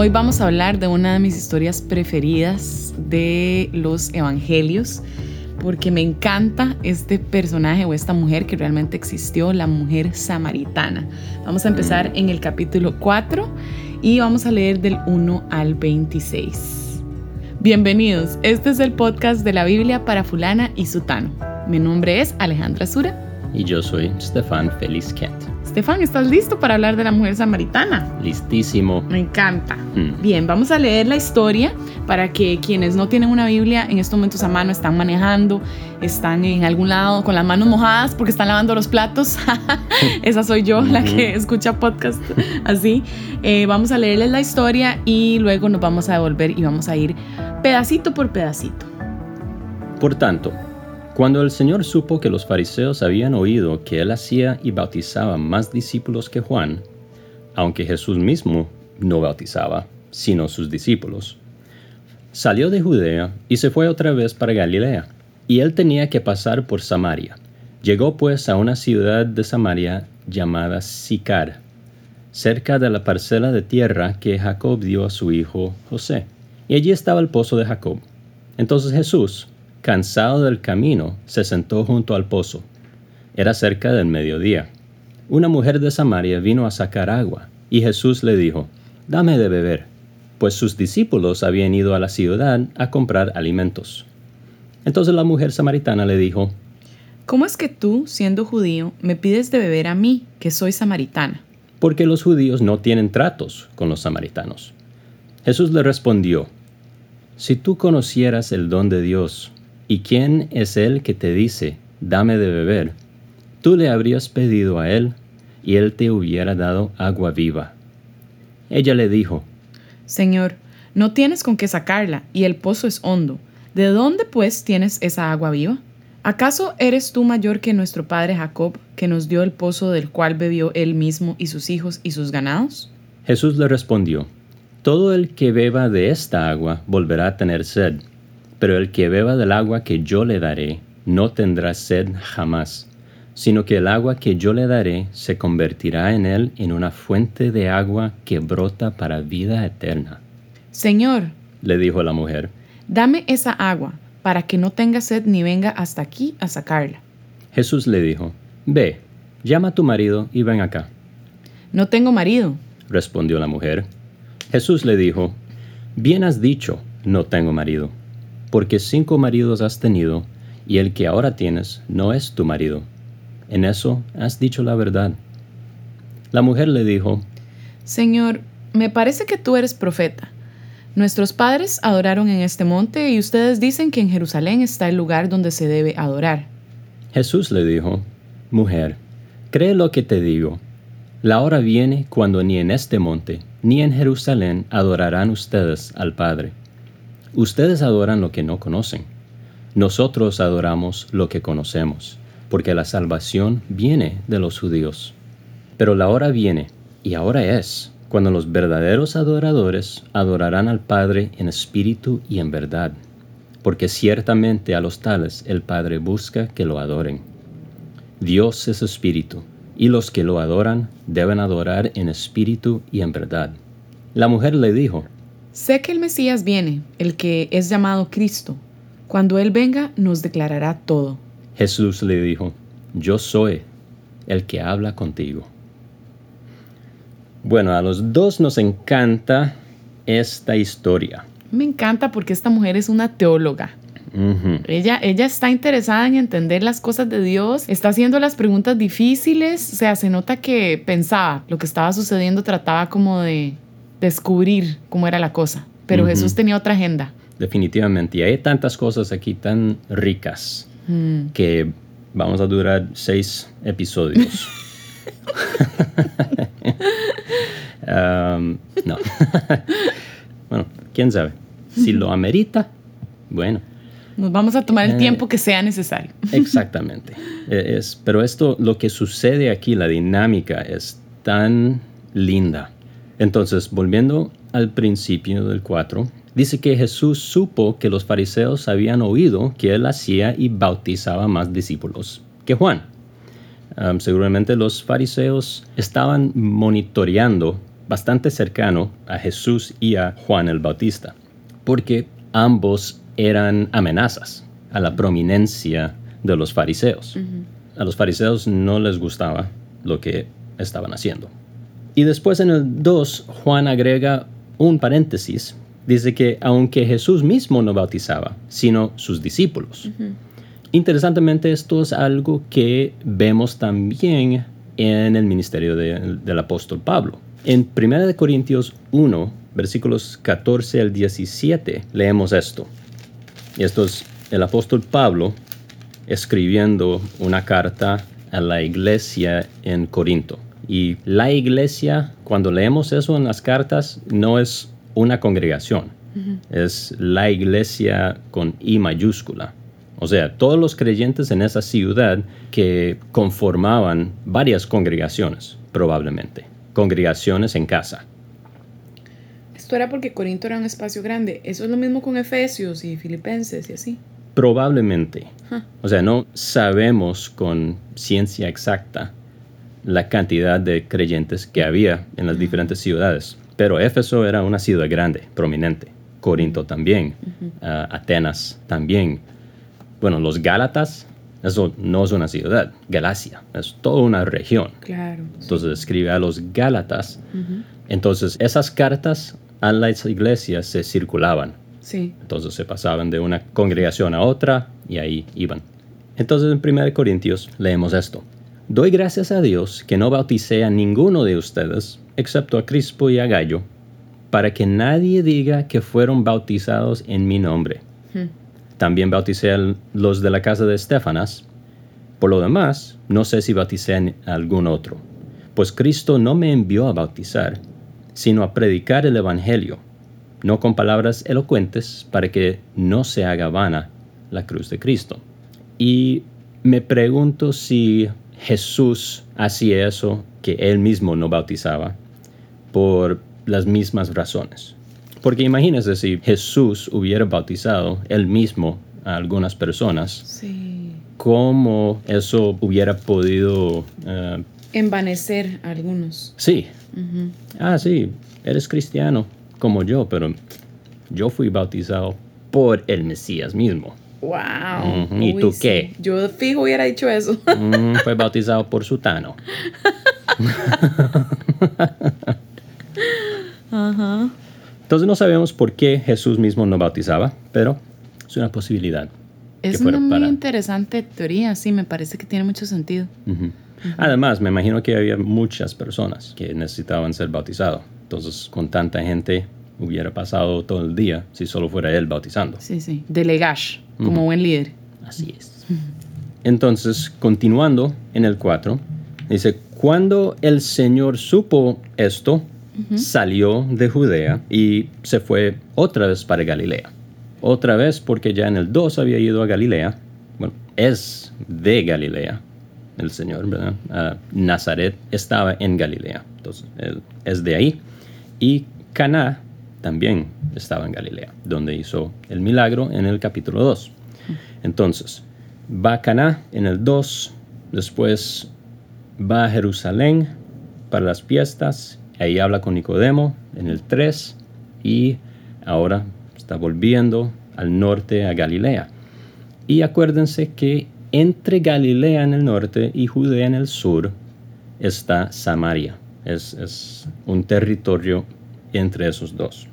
Hoy vamos a hablar de una de mis historias preferidas de los evangelios, porque me encanta este personaje o esta mujer que realmente existió, la mujer samaritana. Vamos a empezar en el capítulo 4 y vamos a leer del 1 al 26. Bienvenidos, este es el podcast de la Biblia para fulana y sutano. Mi nombre es Alejandra Sura. Y yo soy Stefan Feliz Kent. Estefan, ¿estás listo para hablar de la mujer samaritana? Listísimo. Me encanta. Hmm. Bien, vamos a leer la historia para que quienes no tienen una Biblia en estos momentos a mano están manejando, están en algún lado con las manos mojadas porque están lavando los platos. Esa soy yo, la que escucha podcast así. Eh, vamos a leerles la historia y luego nos vamos a devolver y vamos a ir pedacito por pedacito. Por tanto, cuando el Señor supo que los fariseos habían oído que él hacía y bautizaba más discípulos que Juan, aunque Jesús mismo no bautizaba, sino sus discípulos, salió de Judea y se fue otra vez para Galilea, y él tenía que pasar por Samaria. Llegó pues a una ciudad de Samaria llamada Sicar, cerca de la parcela de tierra que Jacob dio a su hijo José, y allí estaba el pozo de Jacob. Entonces Jesús, Cansado del camino, se sentó junto al pozo. Era cerca del mediodía. Una mujer de Samaria vino a sacar agua, y Jesús le dijo, Dame de beber, pues sus discípulos habían ido a la ciudad a comprar alimentos. Entonces la mujer samaritana le dijo, ¿Cómo es que tú, siendo judío, me pides de beber a mí, que soy samaritana? Porque los judíos no tienen tratos con los samaritanos. Jesús le respondió, Si tú conocieras el don de Dios, ¿Y quién es el que te dice, dame de beber? Tú le habrías pedido a él, y él te hubiera dado agua viva. Ella le dijo, Señor, no tienes con qué sacarla, y el pozo es hondo. ¿De dónde pues tienes esa agua viva? ¿Acaso eres tú mayor que nuestro padre Jacob, que nos dio el pozo del cual bebió él mismo y sus hijos y sus ganados? Jesús le respondió, Todo el que beba de esta agua volverá a tener sed pero el que beba del agua que yo le daré no tendrá sed jamás, sino que el agua que yo le daré se convertirá en él en una fuente de agua que brota para vida eterna. Señor, le dijo la mujer, dame esa agua, para que no tenga sed ni venga hasta aquí a sacarla. No le dijo, Ve, llama a tu marido y ven acá. No tengo marido, respondió la mujer. Jesús le dijo, Bien has dicho, no tengo marido porque cinco maridos has tenido, y el que ahora tienes no es tu marido. En eso has dicho la verdad. La mujer le dijo, Señor, me parece que tú eres profeta. Nuestros padres adoraron en este monte y ustedes dicen que en Jerusalén está el lugar donde se debe adorar. Jesús le dijo, Mujer, cree lo que te digo. La hora viene cuando ni en este monte ni en Jerusalén adorarán ustedes al Padre. Ustedes adoran lo que no conocen. Nosotros adoramos lo que conocemos, porque la salvación viene de los judíos. Pero la hora viene, y ahora es, cuando los verdaderos adoradores adorarán al Padre en espíritu y en verdad, porque ciertamente a los tales el Padre busca que lo adoren. Dios es espíritu, y los que lo adoran deben adorar en espíritu y en verdad. La mujer le dijo, Sé que el Mesías viene, el que es llamado Cristo. Cuando Él venga, nos declarará todo. Jesús le dijo, Yo soy el que habla contigo. Bueno, a los dos nos encanta esta historia. Me encanta porque esta mujer es una teóloga. ella, ella está interesada en entender las cosas de Dios, está haciendo las preguntas difíciles, o sea, se nota que pensaba lo que estaba sucediendo, trataba como de descubrir cómo era la cosa. Pero Jesús tenía otra agenda. Definitivamente. Y hay tantas cosas aquí tan ricas mm. que vamos a durar seis episodios. Um, no. bueno, quién sabe. Si lo amerita, bueno. Nos vamos a tomar el eh, tiempo que sea necesario. exactamente. E, es, pero esto, lo que sucede aquí, la dinámica es tan linda. Entonces, volviendo al principio del 4, dice que Jesús supo que los fariseos habían oído que él hacía y bautizaba más discípulos que Juan. seguramente los fariseos estaban monitoreando bastante cercano a Jesús y a Juan el Bautista, porque ambos eran amenazas a la prominencia de los fariseos. A los fariseos no les gustaba lo que estaban haciendo. Y después en el 2, Juan agrega un paréntesis. Dice que aunque Jesús mismo no bautizaba, sino sus discípulos. Interesantemente, esto es algo que vemos también en el ministerio del apóstol Pablo. En 1 Corintios 1, versículos 14 al 17, leemos esto. Y esto es el apóstol Pablo escribiendo una carta a la iglesia en Corinto. Y la iglesia, cuando leemos eso en las cartas, no es una congregación, es la iglesia con I mayúscula. O sea, todos los creyentes en esa ciudad que conformaban varias congregaciones, probablemente. Congregaciones en casa. Esto era porque Corinto era un espacio grande. Eso es lo mismo con Efesios y Filipenses y así. Probablemente. O sea, no sabemos con ciencia exacta la cantidad de creyentes que había en las diferentes ciudades. Pero Éfeso era una ciudad grande, prominente. Corinto también. Ah, Atenas también. Bueno, los Gálatas, eso no es una ciudad. Galacia es toda una región. Claro. Entonces escribe a los Gálatas. Entonces esas cartas a las iglesias se circulaban. Sí. Entonces se pasaban de una congregación a otra y ahí iban. Entonces en 1 Corintios leemos esto. Doy gracias a Dios que no bauticé a ninguno de ustedes, excepto a Crispo y a Gallo, para que nadie diga que fueron bautizados en mi nombre. Hmm. También bauticé a los de la casa de Estefanas. Por lo demás, no sé si bauticé a algún otro, pues Cristo no me envió a bautizar, sino a predicar el Evangelio, no con palabras elocuentes, para que no se haga vana la cruz de Cristo. Y me pregunto si Jesús hacía eso que él mismo no bautizaba por las mismas razones. Porque imagínese si Jesús hubiera bautizado él mismo a algunas personas, ¿cómo eso hubiera podido... Eh, Envanecer a algunos. Sí. Ah, sí, eres cristiano como yo, pero yo fui bautizado por el Mesías mismo. Wow. ¿Y tú qué? Yo fijo hubiera dicho eso. fue bautizado por Sutano. Ajá. Entonces no sabemos por qué Jesús mismo no bautizaba, pero es una posibilidad. Es una muy interesante teoría, sí, me parece que tiene mucho sentido. Además, me imagino que había muchas personas que necesitaban ser bautizados. Entonces, con tanta gente, hubiera pasado todo el día si solo fuera él bautizando. Sí, sí. Delegash, como buen líder. Así es. Entonces, continuando en el 4, dice, cuando el Señor supo esto, salió de Judea y se fue otra vez para Galilea. Otra vez porque ya en el 2 había ido a Galilea. Bueno, es de Galilea el Señor, ¿verdad? Ah, Nazaret estaba en Galilea. Entonces, él es de ahí. Y Caná también estaba en Galilea, donde hizo el milagro en el capítulo 2. Entonces, va a Caná en el 2, después va a Jerusalén para las fiestas, ahí habla con Nicodemo en el 3 y ahora está volviendo al norte a Galilea. Y acuérdense que entre Galilea en el norte y Judea en el sur está Samaria. Es, es un territorio entre esos dos.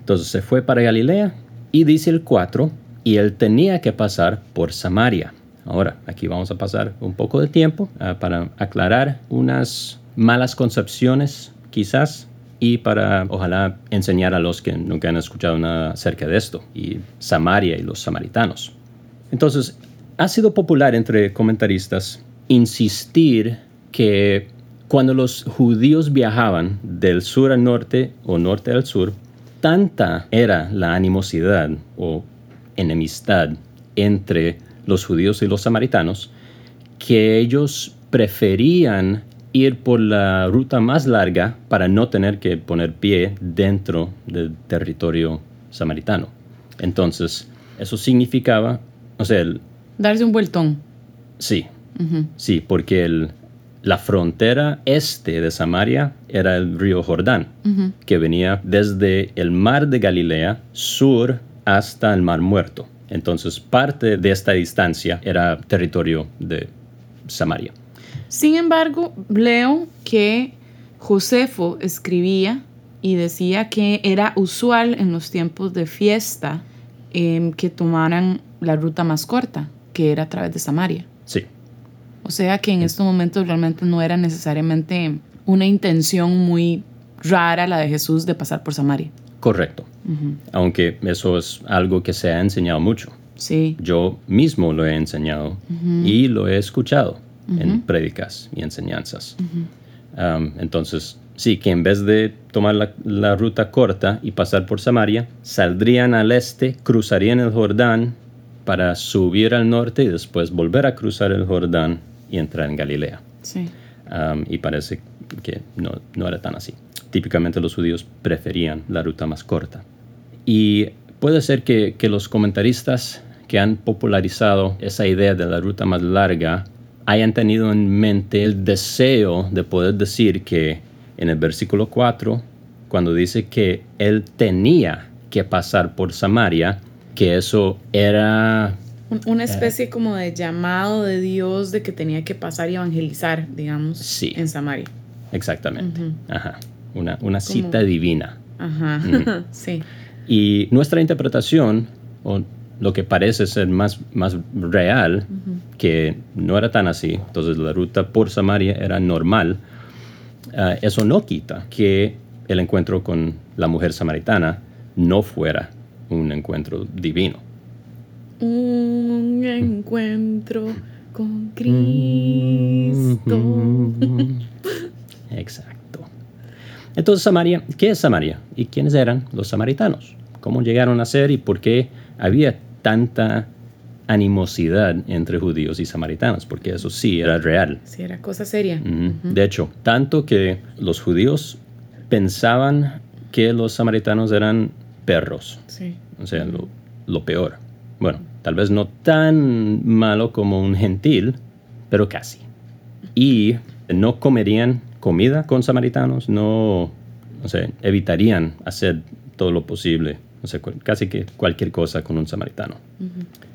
Entonces se fue para Galilea y dice el 4, y él tenía que pasar por Samaria. Ahora, aquí vamos a pasar un poco de tiempo ah, para aclarar unas malas concepciones quizás y para ojalá enseñar a los que nunca han escuchado nada acerca de esto y Samaria y los samaritanos. Entonces, ha sido popular entre comentaristas insistir que cuando los judíos viajaban del sur al norte o norte al sur, tanta era la animosidad o enemistad entre los judíos y los samaritanos que ellos preferían ir por la ruta más larga para no tener que poner pie dentro del territorio samaritano. Entonces, eso significaba, o sea, darse un vueltón. Sí, sí, porque el, la frontera este de Samaria era el río Jordán, que venía desde el mar de Galilea sur hasta el mar muerto. Entonces parte de esta distancia era territorio de Samaria. Sin embargo, leo que Josefo escribía y decía que era usual en los tiempos de fiesta em, que tomaran la ruta más corta, que era a través de Samaria. Sí. O sea que en estos momentos realmente no era necesariamente una intención muy rara la de Jesús de pasar por Samaria. Correcto. Aunque eso es algo que se ha enseñado mucho. Sí. Yo mismo lo he enseñado y lo he escuchado en prédicas y enseñanzas. Um, entonces, sí, que en vez de tomar la, la, ruta corta y pasar por Samaria, saldrían al este, cruzarían el Jordán para subir al norte y después volver a cruzar el Jordán y entrar en Galilea. Sí. Um, y parece que no, no era tan así. Típicamente los judíos preferían la ruta más corta. Y puede ser que, que los comentaristas que han popularizado esa idea de la ruta más larga hayan tenido en mente el deseo de poder decir que en el versículo 4, cuando dice que él tenía que pasar por Samaria, que eso era... Una especie como de llamado de Dios de que tenía que pasar y evangelizar, digamos, en Samaria. Exactamente. Ajá. Una, una cita divina. Ajá. sí. Y nuestra interpretación, o lo que parece ser más, más real, que no era tan así, entonces la ruta por Samaria era normal, uh, eso no quita que el encuentro con la mujer samaritana no fuera un encuentro divino. Un encuentro con Cristo. Exacto. Entonces, Samaria, ¿qué es Samaria? ¿Y quiénes eran los samaritanos? ¿Cómo llegaron a ser y por qué había tanta animosidad entre judíos y samaritanos, porque eso sí era real. Sí, era cosa seria. De hecho, tanto que los judíos pensaban que los samaritanos eran perros. Sí. O sea, lo, peor. Bueno, tal vez no tan malo como un gentil, pero casi. Y no comerían comida con samaritanos, no, o sea, evitarían hacer todo lo posible o sea, casi que cualquier cosa con un samaritano.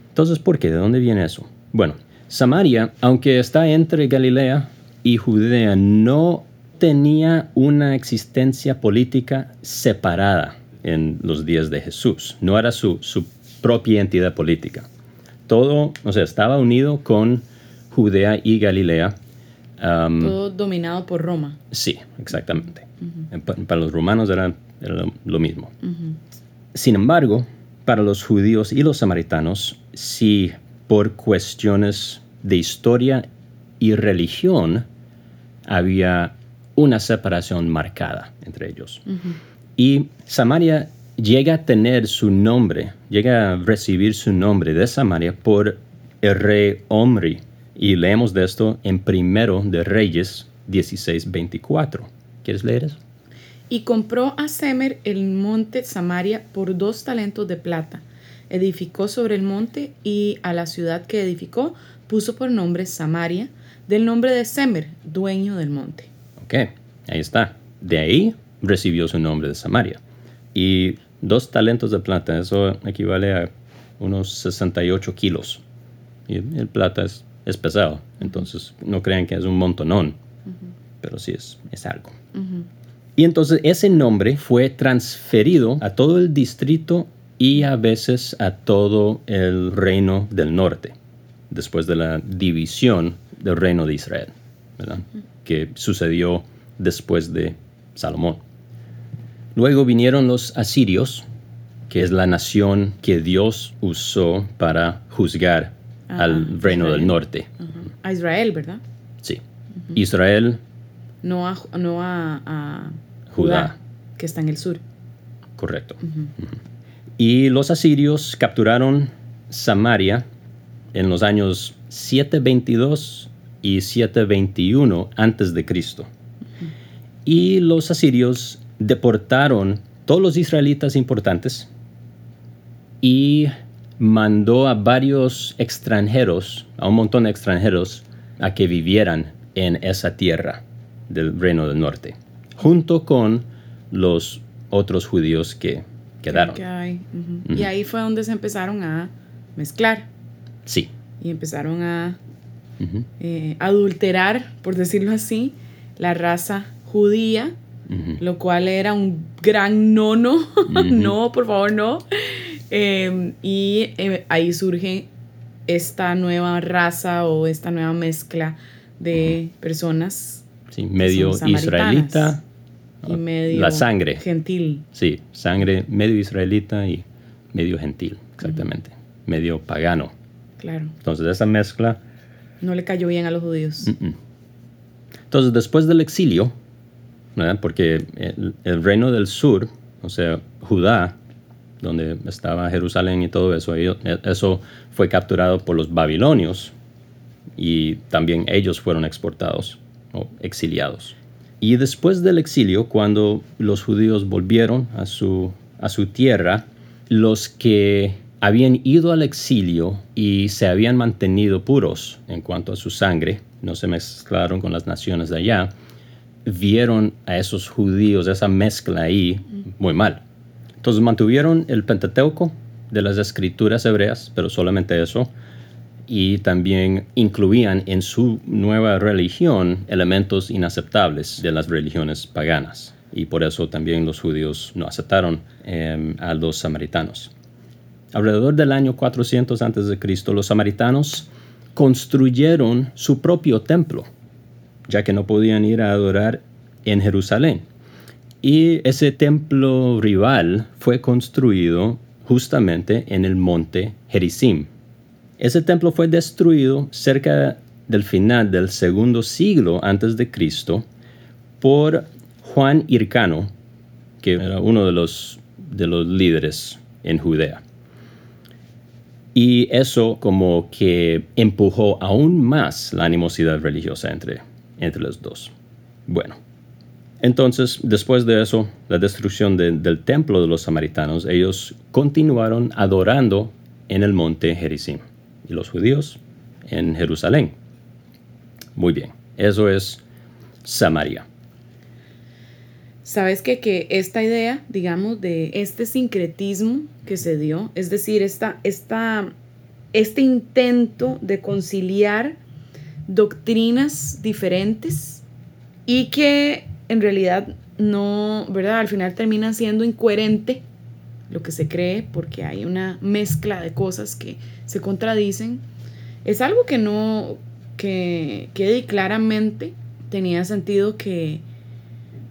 Entonces, ¿por qué? ¿De dónde viene eso? Bueno, Samaria, aunque está entre Galilea y Judea, no tenía una existencia política separada en los días de Jesús. No era su, su propia entidad política. Todo, o sea, estaba unido con Judea y Galilea. Todo dominado por Roma. Sí, exactamente. para, los romanos era, lo, mismo. Sin embargo, para los judíos y los samaritanos, si por cuestiones de historia y religión había una separación marcada entre ellos. Y Samaria llega a tener su nombre, llega a recibir su nombre de Samaria por el rey Omri. Y leemos de esto en Primero de Reyes 16:24. ¿Quieres leer eso? Y compró a Semer el monte Samaria por dos talentos de plata. Edificó sobre el monte y a la ciudad que edificó puso por nombre Samaria, del nombre de Semer, dueño del monte. Ok, ahí está. De ahí recibió su nombre de Samaria. Y dos talentos de plata, eso equivale a unos 68 kilos. Y el plata es, pesado, entonces no crean que es un montonón, pero sí es, es algo. Y entonces ese nombre fue transferido a todo el distrito y a veces a todo el reino del norte, después de la división del reino de Israel, que sucedió después de Salomón. Luego vinieron los asirios, que es la nación que Dios usó para juzgar ah, al reino del norte. A Israel, ¿verdad? Sí. Israel. No a, no a que está en el sur. Correcto. Y los asirios capturaron Samaria en los años 722 y 721 antes de Cristo. Y los asirios deportaron todos los israelitas importantes y mandó a varios extranjeros, a un montón de extranjeros, a que vivieran en esa tierra del reino del norte, junto con los otros judíos que quedaron. Y ahí fue donde se empezaron a mezclar Sí. y empezaron a eh, adulterar, por decirlo así, la raza judía, lo cual era un gran no, no, no, por favor, no. Eh, y eh, ahí surge esta nueva raza o esta nueva mezcla de personas Sí, medio israelita. y medio La sangre. gentil. Sí, sangre medio israelita y medio gentil, exactamente. Medio pagano. Claro, Entonces esa mezcla no le cayó bien a los judíos. Entonces, después del exilio, porque el, reino del sur, o sea, Judá, donde estaba Jerusalén y todo eso, ello- eso fue capturado por los babilonios y también ellos fueron exportados o exiliados. Y después del exilio, cuando los judíos volvieron a su, a su tierra, los que habían ido al exilio y se habían mantenido puros en cuanto a su sangre, no se mezclaron con las naciones de allá, vieron a esos judíos, esa mezcla ahí, muy mal. Entonces mantuvieron el Pentateuco de las escrituras hebreas, pero solamente eso, y también incluían en su nueva religión elementos inaceptables de las religiones paganas. Y por eso también los judíos no aceptaron eh, a los samaritanos. Alrededor del año 400 a.C., los samaritanos construyeron su propio templo, ya que no podían ir a adorar en Jerusalén. Y ese templo rival fue construido justamente en el monte Gerizim. Ese templo fue destruido cerca del final del segundo siglo antes de Cristo por Juan Hircano, que era uno de los, de los líderes en Judea. Y eso como que empujó aún más la animosidad religiosa entre, entre los dos. Bueno, entonces después de eso, la destrucción de- del templo de los samaritanos, ellos continuaron adorando en el monte Gerizim y los judíos en Jerusalén. Muy bien, eso es Samaria. Sabes que, que esta idea, digamos, de este sincretismo que se dio, es decir, esta, esta, este intento de conciliar doctrinas diferentes y que en realidad no, ¿verdad? Al final termina siendo incoherente lo que se cree porque hay una mezcla de cosas que se contradicen. Es algo que no, que, que claramente tenía sentido que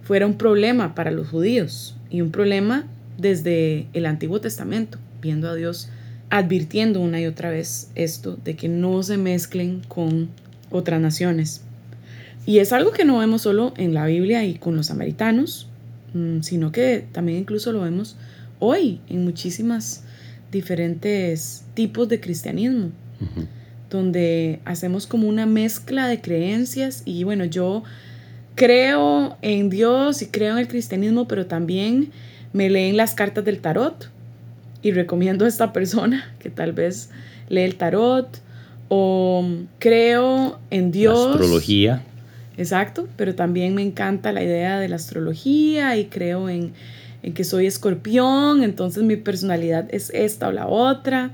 fuera un problema para los judíos y un problema desde el Antiguo Testamento, viendo a Dios advirtiendo una y otra vez esto de que no se mezclen con otras naciones. Y es algo que no vemos solo en la Biblia y con los samaritanos, mm, sino que también incluso lo vemos hoy en muchísimas diferentes tipos de cristianismo, donde hacemos como una mezcla de creencias y bueno, yo creo en Dios y creo en el cristianismo, pero también me leen las cartas del tarot y recomiendo a esta persona que tal vez lee el tarot o creo en Dios. La astrología. Exacto, pero también me encanta la idea de la astrología y creo en, en que soy escorpión, entonces mi personalidad es esta o la otra.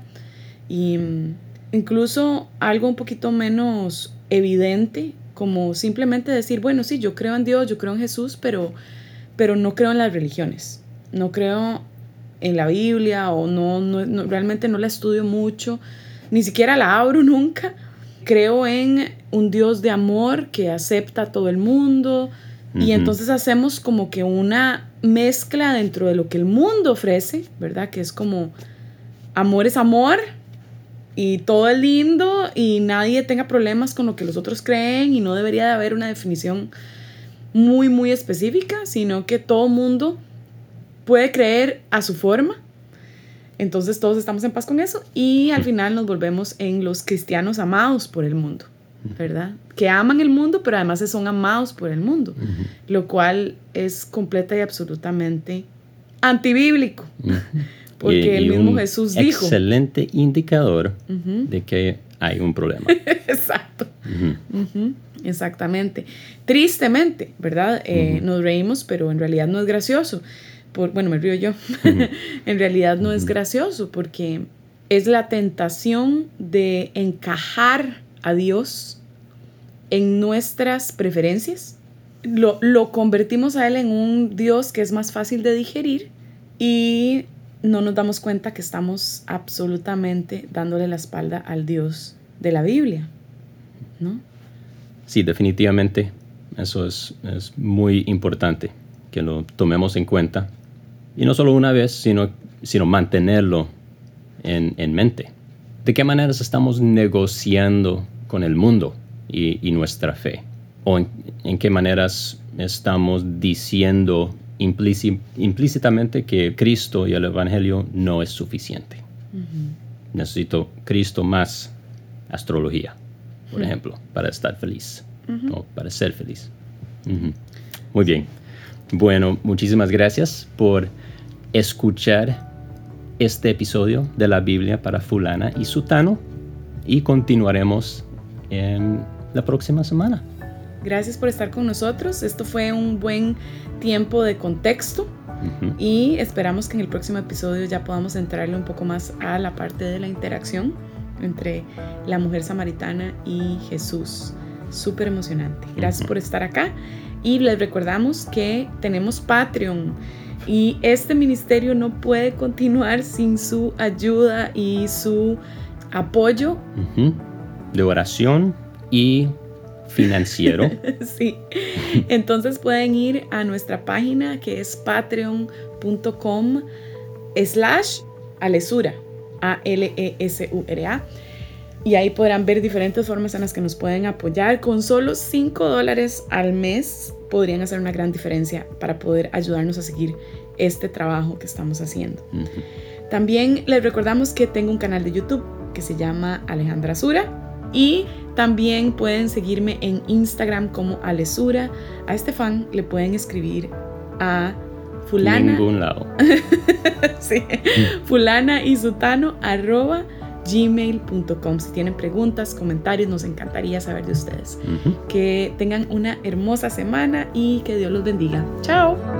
Y mm, incluso algo un poquito menos evidente, como simplemente decir, bueno, sí, yo creo en Dios, yo creo en Jesús, pero, pero no creo en las religiones, no creo en la Biblia o no, no, no- realmente no la estudio mucho, ni siquiera la abro nunca. Creo en un Dios de amor que acepta a todo el mundo y entonces hacemos como que una mezcla dentro de lo que el mundo ofrece, ¿verdad? Que es como amor es amor y todo es lindo y nadie tenga problemas con lo que los otros creen y no debería de haber una definición muy, muy específica, sino que todo mundo puede creer a su forma. Entonces todos estamos en paz con eso y al final nos volvemos en los cristianos amados por el mundo, ¿verdad? Que aman el mundo, pero además son amados por el mundo, lo cual es completa y absolutamente antibíblico, Ujú. porque Y- el mismo Jesús dijo. Excelente indicador de que hay un problema. Exacto. Exactamente. Tristemente, ¿verdad? Eh, nos reímos, pero en realidad no es gracioso. Por, bueno, me río yo. en realidad no es gracioso porque es la tentación de encajar a Dios en nuestras preferencias. Lo, lo convertimos a Él en un Dios que es más fácil de digerir y no nos damos cuenta que estamos absolutamente dándole la espalda al Dios de la Biblia, ¿no? Sí, definitivamente. Eso es, muy importante que lo tomemos en cuenta. Y no solo una vez, sino, sino mantenerlo en, mente. ¿De qué maneras estamos negociando con el mundo y, nuestra fe? ¿O en, qué maneras estamos diciendo implícitamente que Cristo y el Evangelio no es suficiente? Necesito Cristo más astrología por ejemplo, para estar feliz o para ser feliz. Muy bien. Bueno, muchísimas gracias por escuchar este episodio de la Biblia para fulana y sutano y continuaremos en la próxima semana. Gracias por estar con nosotros. Esto fue un buen tiempo de contexto y esperamos que en el próximo episodio ya podamos entrarle un poco más a la parte de la interacción entre la mujer samaritana y Jesús. Súper emocionante. Gracias por estar acá y les recordamos que tenemos Patreon y este ministerio no puede continuar sin su ayuda y su apoyo. De oración y financiero. sí. Entonces pueden ir a nuestra página que es patreon.com slash alesura a-L-E-S-U-R-A. Y ahí podrán ver diferentes formas en las que nos pueden apoyar. Con solo 5 dólares al mes podrían hacer una gran diferencia para poder ayudarnos a seguir este trabajo que estamos haciendo. También les recordamos que tengo un canal de YouTube que se llama Alejandra Sura. Y también pueden seguirme en Instagram como Alesura. A Estefan le pueden escribir a fulana. Ningún lado. sí. Fulana y sutano arroba gmail.com. Si tienen preguntas, comentarios, nos encantaría saber de ustedes. Que tengan una hermosa semana y que Dios los bendiga. Chao.